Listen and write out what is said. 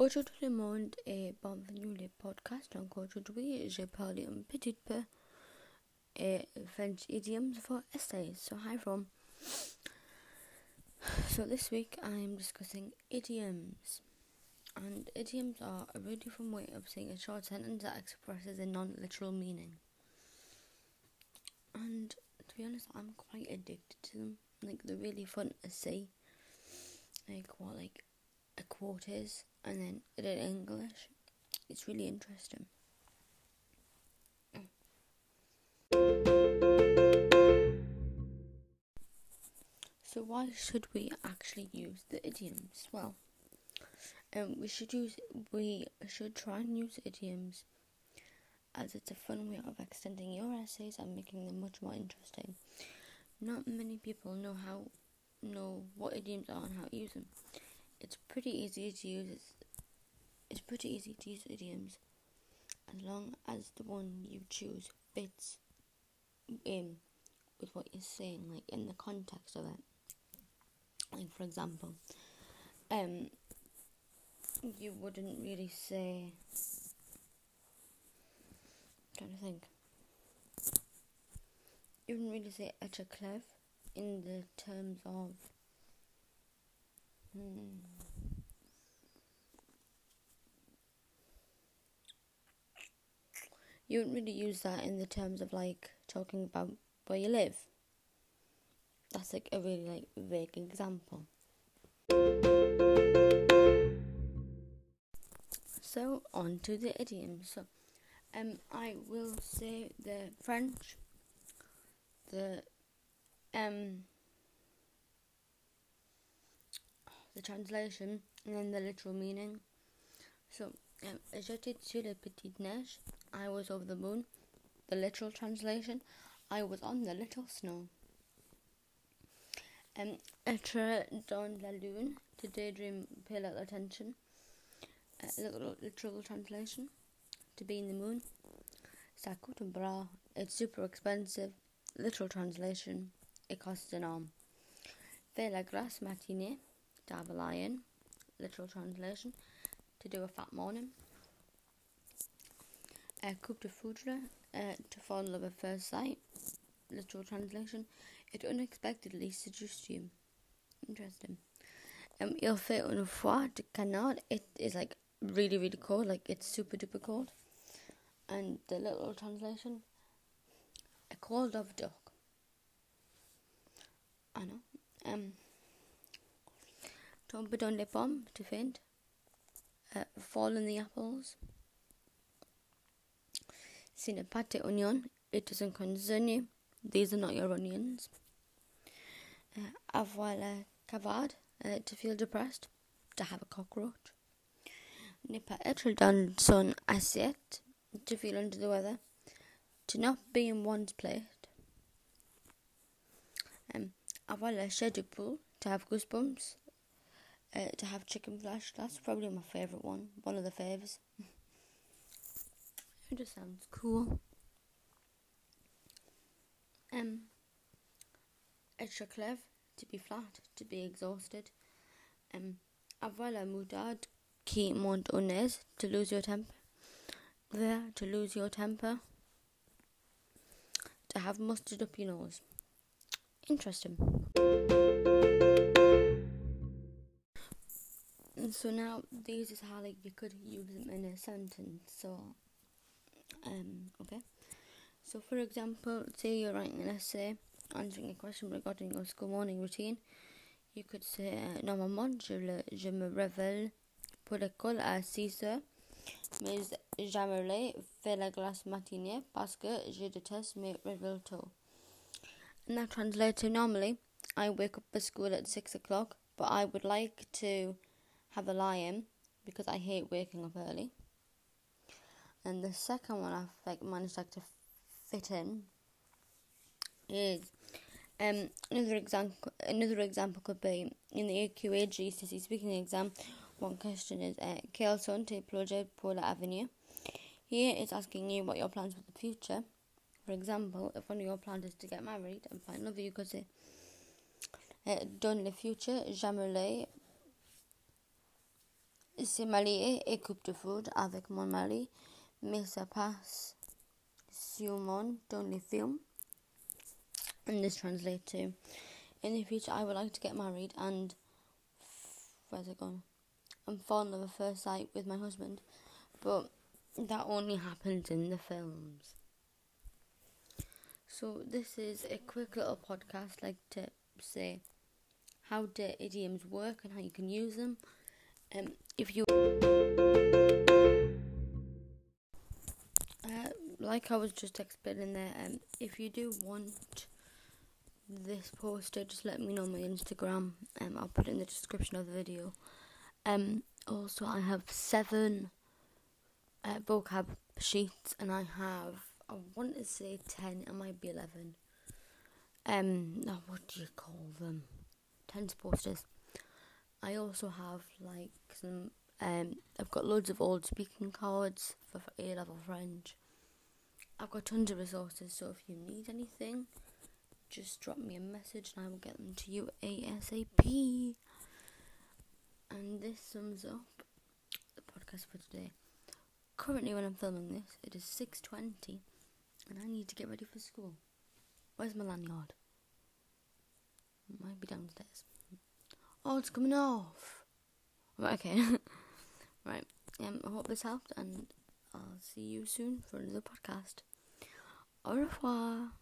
Bonjour tout le monde et bienvenue le podcast. Donc aujourd'hui, je parle un petit peu et French idioms for essays. So hi from. So this week I am discussing idioms. And idioms are a really different way of saying a short sentence that expresses a non-literal meaning. And to be honest, I'm quite addicted to them. Like they're really fun to see. Like what like a quote is and then in English. It's really interesting. So why should we actually use the idioms? Well, um, we should use we should try and use idioms as it's a fun way of extending your essays and making them much more interesting. Not many people know how know what idioms are and how to use them it's pretty easy to use. It's pretty easy to use idioms as long as the one you choose fits in with what you're saying, like in the context of it. Like for example, um, you wouldn't really say. I'm trying to think. You wouldn't really say être crevé in the terms of Hmm. You wouldn't really use that in the terms of like talking about where you live. That's like a really like vague example. So on to the idioms. So um I will say the French, the um the translation and then the literal meaning. So, um, j'étais sur la petite neige. I was over the moon. The literal translation. I was on the little snow. Um, être dans la lune. To daydream, pay little attention. Uh, literal, literal translation. To be in the moon. Ça coûte un bras. It's super expensive. Literal translation. It costs an arm. Faire la grasse matinée have a lion, literal translation, to do a fat morning. Uh, coup de foudre, uh, to fall in love at first sight, literal translation, it unexpectedly seduced you. Interesting. Um, il fait un froid de canard, it is like really, really cold, like it's super duper cold. And the literal translation, a cold of duck. I know. Um, don't put on lip balm to faint. Uh, fall in the apples. Pate onion. It doesn't concern you. These are not your onions. Uh, avoir la cafard. Uh, to feel depressed. To have a cockroach. Ne pas être dans son assiette. To feel under the weather. To not be in one's plate. Um, avoir la chair de poule. To have goosebumps uh, to have chicken flesh. That's probably my favourite one. One of the faves. it just sounds cool. Um, être crevé to be flat, to be exhausted. Um, avoir moutarde qui monte au to lose your temper. There, to lose your temper. To have mustard up your nose. Interesting. So now this is how like you could use them in a sentence so um okay. So for example say you're writing an essay answering a question regarding your school morning routine. You could say uh, normalement je, le, je me réveille pour l'école à 6 heures mais j'aimerais faire la grasse matinée parce que je déteste mes réveils tôt and that translates to normally I wake up for school at 6 o'clock but I would like to have a lie in because I hate waking up early. And the second one I've like managed like to fit in is um another example another example could be in the AQA GCSE speaking exam one question is uh, quels sont tes projets pour l'avenir here it's asking you what your plans for the future for example if one of your plans is to get married and find love you could say uh, dans le futur j'aimerais c'est marié et coup de foudre avec mon mari, mais ça passe sûrement dans les films. And this translates to In the future, I would like to get married and. Where's it gone? Fall in love at first sight with my husband. But that only happens in the films. So, this is a quick little podcast, like to say how do idioms work and how you can use them. Um, if you uh, like I was just explaining there, um, if you do want this poster, just let me know on my Instagram. Um, I'll put it in the description of the video. Um, also, I have seven uh, vocab sheets, and I have I want to say ten. It might be eleven. Um, now what do you call them? Ten posters. I also have like some. Um, I've got loads of old speaking cards for A level French. I've got tons of resources, so if you need anything, just drop me a message and I will get them to you ASAP. And this sums up the podcast for today. Currently, when I'm filming this, it is 6:20, and I need to get ready for school. Where's my lanyard? It might be downstairs. Oh, it's coming off. Right, okay. right. Um, I hope this helped, and I'll see you soon for another podcast. Au revoir.